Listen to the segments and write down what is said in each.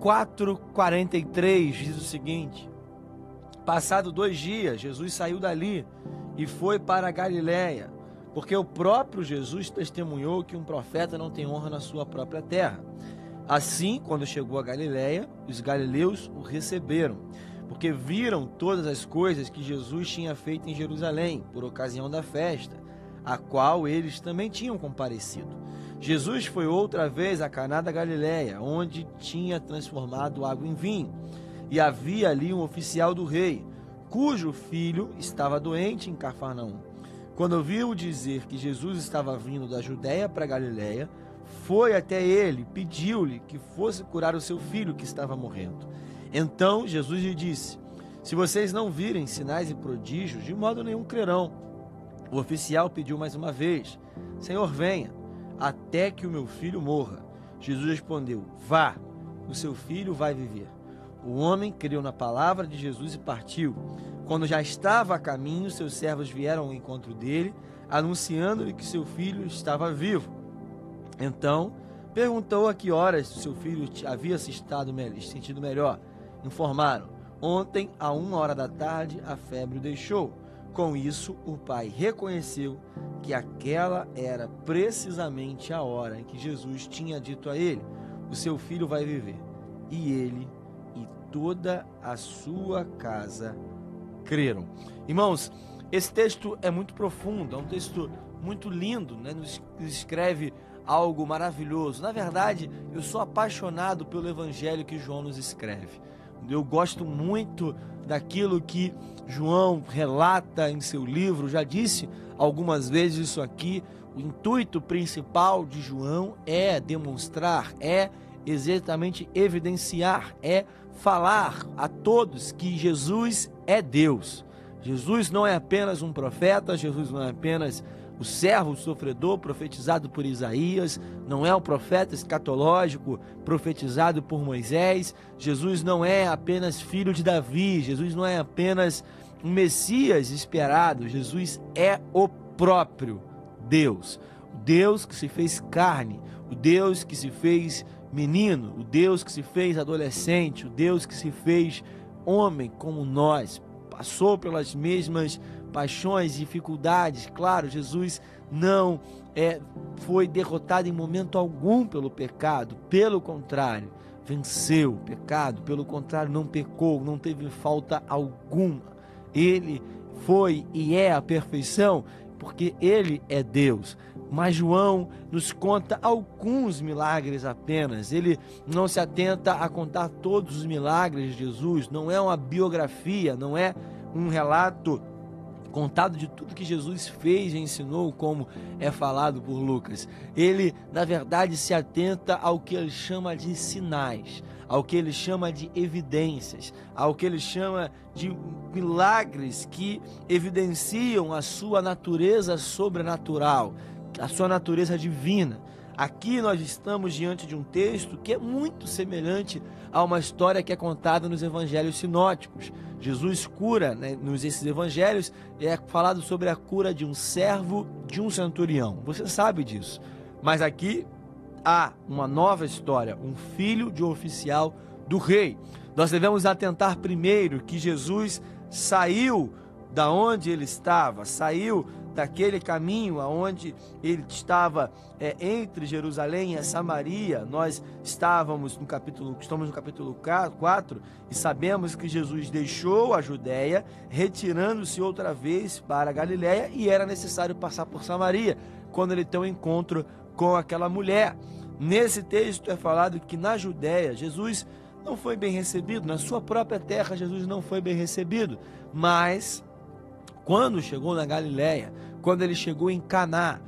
João 4,43 diz o seguinte: Passado dois dias, Jesus saiu dali e foi para a Galiléia, porque o próprio Jesus testemunhou que um profeta não tem honra na sua própria terra. Assim, quando chegou a Galiléia, os galileus o receberam, porque viram todas as coisas que Jesus tinha feito em Jerusalém, por ocasião da festa, a qual eles também tinham comparecido. Jesus foi outra vez a Caná da Galiléia, onde tinha transformado água em vinho. E havia ali um oficial do rei, cujo filho estava doente em Cafarnaum. Quando ouviu dizer que Jesus estava vindo da Judéia para Galiléia, foi até ele, pediu-lhe que fosse curar o seu filho que estava morrendo. Então Jesus lhe disse: Se vocês não virem sinais e prodígios, de modo nenhum crerão. O oficial pediu mais uma vez: Senhor, venha até que o meu filho morra. Jesus respondeu: Vá, o seu filho vai viver. O homem creu na palavra de Jesus e partiu. Quando já estava a caminho, seus servos vieram ao encontro dele, anunciando-lhe que seu filho estava vivo. Então, perguntou a que horas seu filho havia se estado, sentido melhor. Informaram: Ontem, a uma hora da tarde, a febre o deixou. Com isso, o pai reconheceu que aquela era precisamente a hora em que Jesus tinha dito a ele: O seu filho vai viver. E ele e toda a sua casa creram. Irmãos, esse texto é muito profundo, é um texto muito lindo, né? nos escreve algo maravilhoso. Na verdade, eu sou apaixonado pelo evangelho que João nos escreve. Eu gosto muito daquilo que João relata em seu livro, já disse algumas vezes isso aqui. O intuito principal de João é demonstrar, é exatamente evidenciar, é falar a todos que Jesus é Deus. Jesus não é apenas um profeta, Jesus não é apenas o servo sofredor profetizado por Isaías, não é o profeta escatológico profetizado por Moisés. Jesus não é apenas filho de Davi, Jesus não é apenas um Messias esperado, Jesus é o próprio Deus. O Deus que se fez carne, o Deus que se fez menino, o Deus que se fez adolescente, o Deus que se fez homem como nós, passou pelas mesmas paixões, dificuldades. Claro, Jesus não é, foi derrotado em momento algum pelo pecado, pelo contrário, venceu o pecado, pelo contrário, não pecou, não teve falta alguma. Ele foi e é a perfeição, porque ele é Deus. Mas João nos conta alguns milagres apenas. Ele não se atenta a contar todos os milagres de Jesus, não é uma biografia, não é um relato contado de tudo que Jesus fez e ensinou, como é falado por Lucas. Ele, na verdade, se atenta ao que ele chama de sinais, ao que ele chama de evidências, ao que ele chama de milagres que evidenciam a sua natureza sobrenatural, a sua natureza divina. Aqui nós estamos diante de um texto que é muito semelhante a uma história que é contada nos evangelhos sinóticos. Jesus cura né, nos esses evangelhos, é falado sobre a cura de um servo de um centurião. Você sabe disso. Mas aqui há uma nova história, um filho de um oficial do rei. Nós devemos atentar primeiro que Jesus saiu da onde ele estava, saiu daquele caminho aonde ele estava é, entre Jerusalém e Samaria, nós estávamos no capítulo, estamos no capítulo 4 e sabemos que Jesus deixou a Judéia, retirando-se outra vez para a Galiléia e era necessário passar por Samaria, quando ele tem um encontro com aquela mulher. Nesse texto é falado que na Judéia Jesus não foi bem recebido, na sua própria terra Jesus não foi bem recebido, mas quando chegou na Galiléia, quando ele chegou em Caná,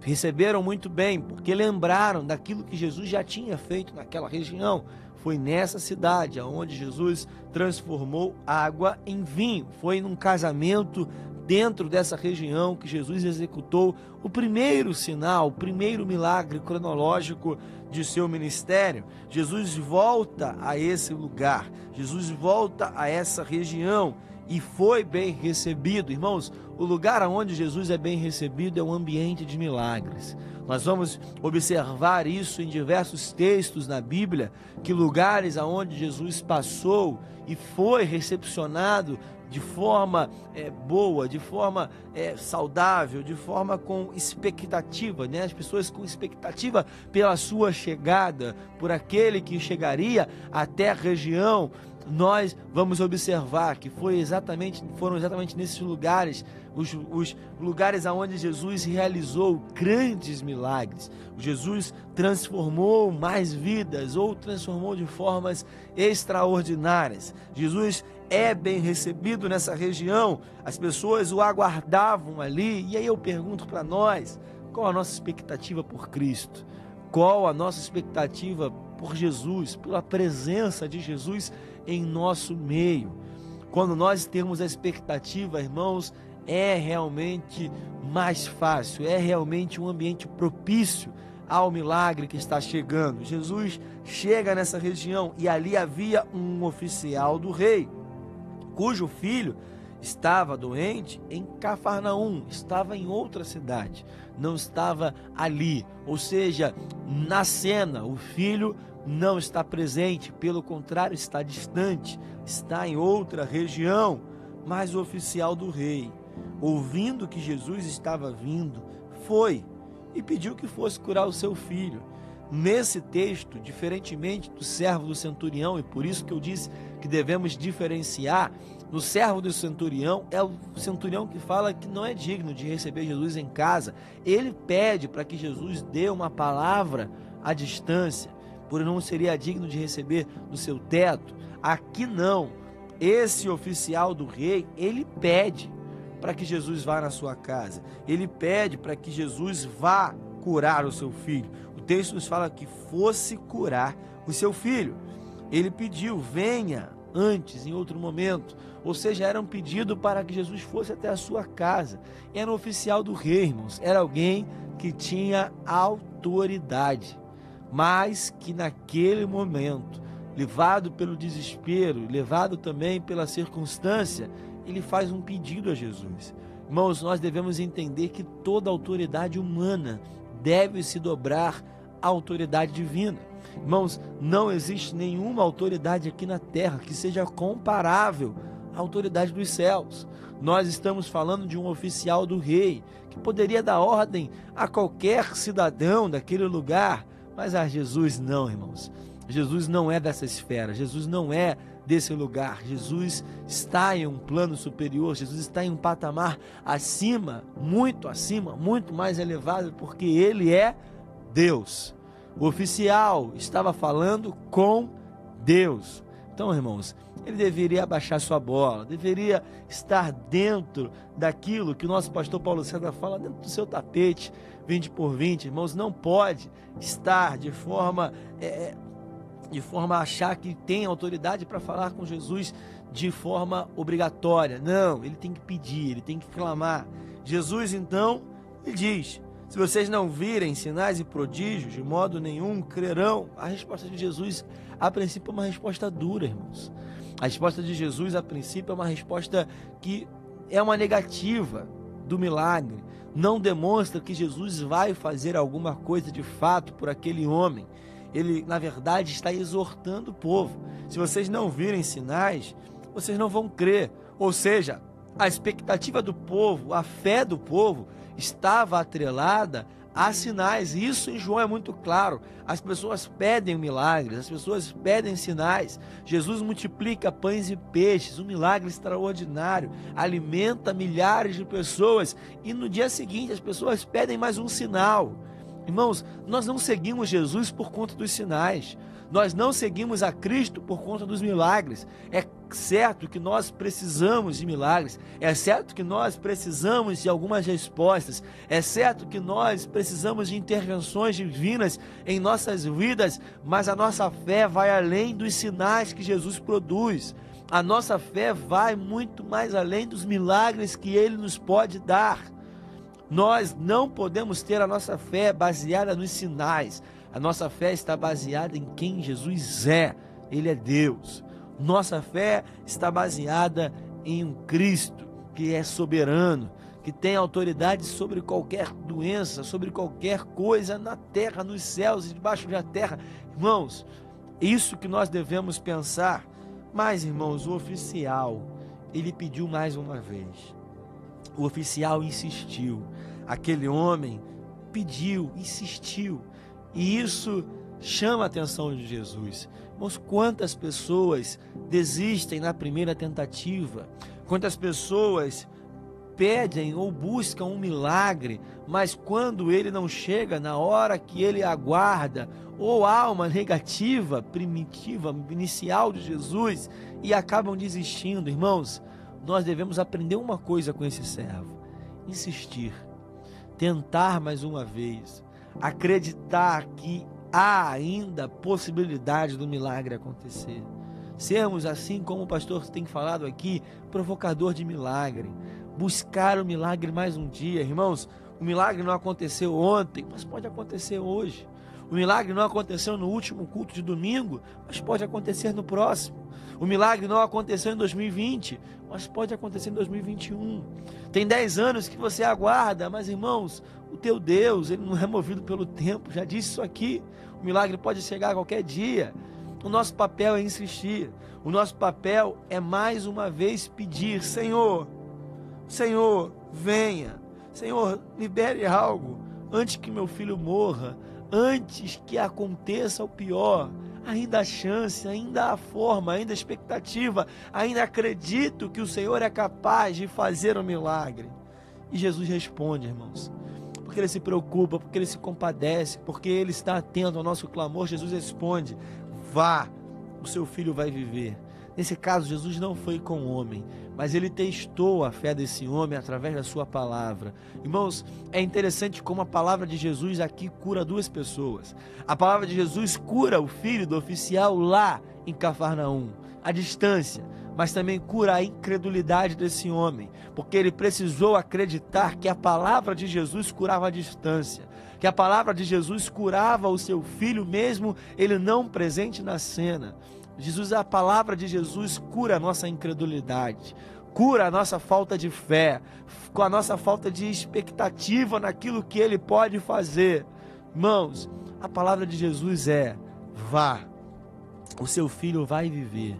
receberam muito bem, porque lembraram daquilo que Jesus já tinha feito naquela região. Foi nessa cidade onde Jesus transformou água em vinho. Foi num casamento dentro dessa região que Jesus executou o primeiro sinal, o primeiro milagre cronológico de seu ministério. Jesus volta a esse lugar, Jesus volta a essa região e foi bem recebido. Irmãos, o lugar onde Jesus é bem recebido é um ambiente de milagres. Nós vamos observar isso em diversos textos na Bíblia, que lugares aonde Jesus passou e foi recepcionado de forma é, boa, de forma é, saudável, de forma com expectativa, né? As pessoas com expectativa pela sua chegada, por aquele que chegaria até a região nós vamos observar que foi exatamente, foram exatamente nesses lugares, os, os lugares aonde Jesus realizou grandes milagres. Jesus transformou mais vidas ou transformou de formas extraordinárias. Jesus é bem recebido nessa região, as pessoas o aguardavam ali. E aí eu pergunto para nós, qual a nossa expectativa por Cristo? Qual a nossa expectativa por Jesus, pela presença de Jesus em nosso meio. Quando nós temos a expectativa, irmãos, é realmente mais fácil, é realmente um ambiente propício ao milagre que está chegando. Jesus chega nessa região e ali havia um oficial do rei, cujo filho estava doente em Cafarnaum, estava em outra cidade, não estava ali. Ou seja, na cena, o filho não está presente, pelo contrário, está distante, está em outra região. Mas o oficial do rei, ouvindo que Jesus estava vindo, foi e pediu que fosse curar o seu filho. Nesse texto, diferentemente do servo do centurião, e por isso que eu disse que devemos diferenciar, no servo do centurião é o centurião que fala que não é digno de receber Jesus em casa. Ele pede para que Jesus dê uma palavra à distância por não seria digno de receber no seu teto. Aqui não. Esse oficial do rei, ele pede para que Jesus vá na sua casa. Ele pede para que Jesus vá curar o seu filho. O texto nos fala que fosse curar o seu filho. Ele pediu, venha antes, em outro momento. Ou seja, era um pedido para que Jesus fosse até a sua casa. Era um oficial do rei, irmãos. Era alguém que tinha autoridade mas que naquele momento, levado pelo desespero, levado também pela circunstância, ele faz um pedido a Jesus. Irmãos, nós devemos entender que toda autoridade humana deve se dobrar à autoridade divina. Irmãos, não existe nenhuma autoridade aqui na terra que seja comparável à autoridade dos céus. Nós estamos falando de um oficial do rei que poderia dar ordem a qualquer cidadão daquele lugar mas a Jesus não, irmãos. Jesus não é dessa esfera, Jesus não é desse lugar. Jesus está em um plano superior, Jesus está em um patamar acima, muito acima, muito mais elevado, porque ele é Deus. O oficial estava falando com Deus. Então, irmãos, ele deveria abaixar sua bola, deveria estar dentro daquilo que o nosso pastor Paulo César fala, dentro do seu tapete, 20 por 20, irmãos, não pode estar de forma é, é, de forma a achar que tem autoridade para falar com Jesus de forma obrigatória. Não, ele tem que pedir, ele tem que clamar. Jesus então lhe diz: se vocês não virem sinais e prodígios, de modo nenhum crerão. A resposta de Jesus, a princípio, é uma resposta dura, irmãos. A resposta de Jesus, a princípio, é uma resposta que é uma negativa do milagre não demonstra que Jesus vai fazer alguma coisa de fato por aquele homem. Ele, na verdade, está exortando o povo. Se vocês não virem sinais, vocês não vão crer. Ou seja, a expectativa do povo, a fé do povo estava atrelada há sinais. Isso em João é muito claro. As pessoas pedem milagres, as pessoas pedem sinais. Jesus multiplica pães e peixes, um milagre extraordinário, alimenta milhares de pessoas e no dia seguinte as pessoas pedem mais um sinal. Irmãos, nós não seguimos Jesus por conta dos sinais. Nós não seguimos a Cristo por conta dos milagres. É certo que nós precisamos de milagres, é certo que nós precisamos de algumas respostas, é certo que nós precisamos de intervenções divinas em nossas vidas, mas a nossa fé vai além dos sinais que Jesus produz. A nossa fé vai muito mais além dos milagres que ele nos pode dar. Nós não podemos ter a nossa fé baseada nos sinais. A nossa fé está baseada em quem Jesus é. Ele é Deus. Nossa fé está baseada em um Cristo que é soberano, que tem autoridade sobre qualquer doença, sobre qualquer coisa na terra, nos céus e debaixo da terra. Irmãos, isso que nós devemos pensar. Mas, irmãos, o oficial, ele pediu mais uma vez. O oficial insistiu. Aquele homem pediu, insistiu. E isso chama a atenção de Jesus. Irmãos, quantas pessoas desistem na primeira tentativa? Quantas pessoas pedem ou buscam um milagre, mas quando ele não chega na hora que ele aguarda, ou há uma negativa primitiva, inicial de Jesus e acabam desistindo, irmãos, nós devemos aprender uma coisa com esse servo: insistir, tentar mais uma vez, acreditar que há ainda possibilidade do milagre acontecer. Sermos, assim como o pastor tem falado aqui, provocador de milagre. Buscar o milagre mais um dia, irmãos. O milagre não aconteceu ontem, mas pode acontecer hoje. O milagre não aconteceu no último culto de domingo, mas pode acontecer no próximo. O milagre não aconteceu em 2020, mas pode acontecer em 2021. Tem 10 anos que você aguarda, mas irmãos, o teu Deus, ele não é movido pelo tempo, já disse isso aqui. O milagre pode chegar a qualquer dia. O nosso papel é insistir. O nosso papel é mais uma vez pedir: Senhor, Senhor, venha. Senhor, libere algo antes que meu filho morra, antes que aconteça o pior. Ainda há chance, ainda há forma, ainda há expectativa, ainda acredito que o Senhor é capaz de fazer um milagre. E Jesus responde, irmãos, porque ele se preocupa, porque ele se compadece, porque ele está atento ao nosso clamor. Jesus responde: Vá, o seu filho vai viver. Nesse caso, Jesus não foi com o homem, mas ele testou a fé desse homem através da sua palavra. Irmãos, é interessante como a palavra de Jesus aqui cura duas pessoas. A palavra de Jesus cura o filho do oficial lá em Cafarnaum, à distância, mas também cura a incredulidade desse homem, porque ele precisou acreditar que a palavra de Jesus curava a distância que a palavra de Jesus curava o seu filho, mesmo ele não presente na cena. Jesus, a palavra de Jesus cura a nossa incredulidade, cura a nossa falta de fé, com a nossa falta de expectativa naquilo que ele pode fazer. Irmãos, a palavra de Jesus é: vá, o seu filho vai viver.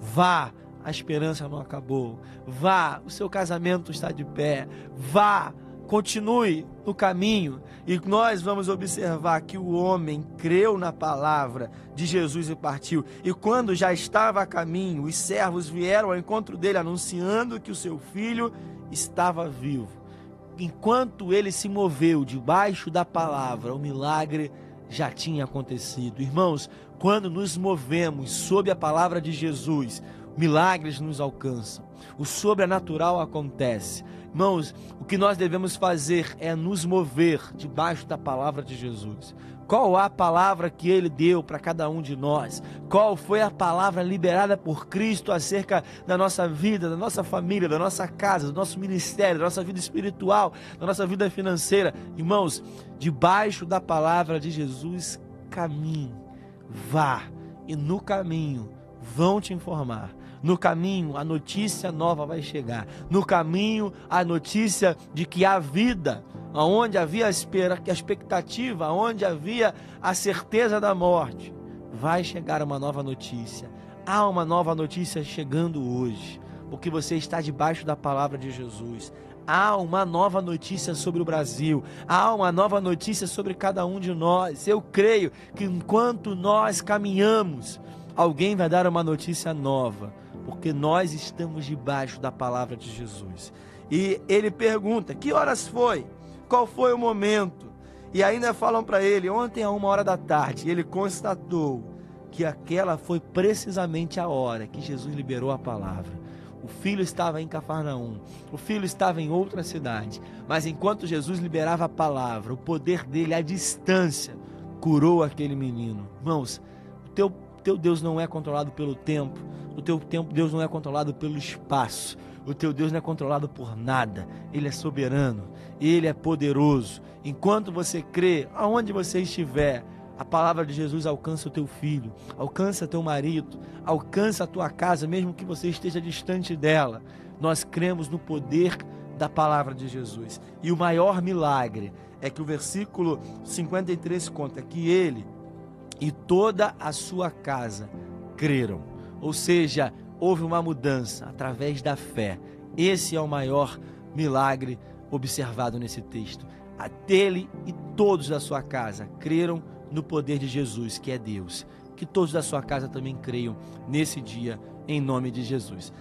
Vá, a esperança não acabou. Vá, o seu casamento está de pé. Vá, continue no caminho e nós vamos observar que o homem creu na palavra de Jesus e partiu. E quando já estava a caminho, os servos vieram ao encontro dele anunciando que o seu filho estava vivo. Enquanto ele se moveu debaixo da palavra, o milagre já tinha acontecido. Irmãos, quando nos movemos sob a palavra de Jesus, milagres nos alcançam. O sobrenatural acontece. Irmãos, o que nós devemos fazer é nos mover debaixo da palavra de Jesus. Qual a palavra que ele deu para cada um de nós? Qual foi a palavra liberada por Cristo acerca da nossa vida, da nossa família, da nossa casa, do nosso ministério, da nossa vida espiritual, da nossa vida financeira? Irmãos, debaixo da palavra de Jesus, caminhe, vá, e no caminho vão te informar no caminho, a notícia nova vai chegar. No caminho, a notícia de que há vida, onde havia a expectativa, onde havia a certeza da morte, vai chegar uma nova notícia. Há uma nova notícia chegando hoje, porque você está debaixo da palavra de Jesus. Há uma nova notícia sobre o Brasil, há uma nova notícia sobre cada um de nós. Eu creio que enquanto nós caminhamos, alguém vai dar uma notícia nova porque nós estamos debaixo da palavra de Jesus. E ele pergunta: que horas foi? Qual foi o momento? E ainda falam para ele: ontem a uma hora da tarde. Ele constatou que aquela foi precisamente a hora que Jesus liberou a palavra. O filho estava em Cafarnaum, o filho estava em outra cidade, mas enquanto Jesus liberava a palavra, o poder dele à distância curou aquele menino. Irmãos, o teu, teu Deus não é controlado pelo tempo, o teu tempo, Deus não é controlado pelo espaço. O teu Deus não é controlado por nada. Ele é soberano. Ele é poderoso. Enquanto você crê, aonde você estiver, A palavra de Jesus alcança o teu filho, alcança teu marido, alcança a tua casa, mesmo que você esteja distante dela. Nós cremos no poder da palavra de Jesus. E o maior milagre é que o versículo 53 conta que ele e toda a sua casa creram. Ou seja, houve uma mudança através da fé. Esse é o maior milagre observado nesse texto. A dele e todos da sua casa creram no poder de Jesus, que é Deus. Que todos da sua casa também creiam nesse dia, em nome de Jesus.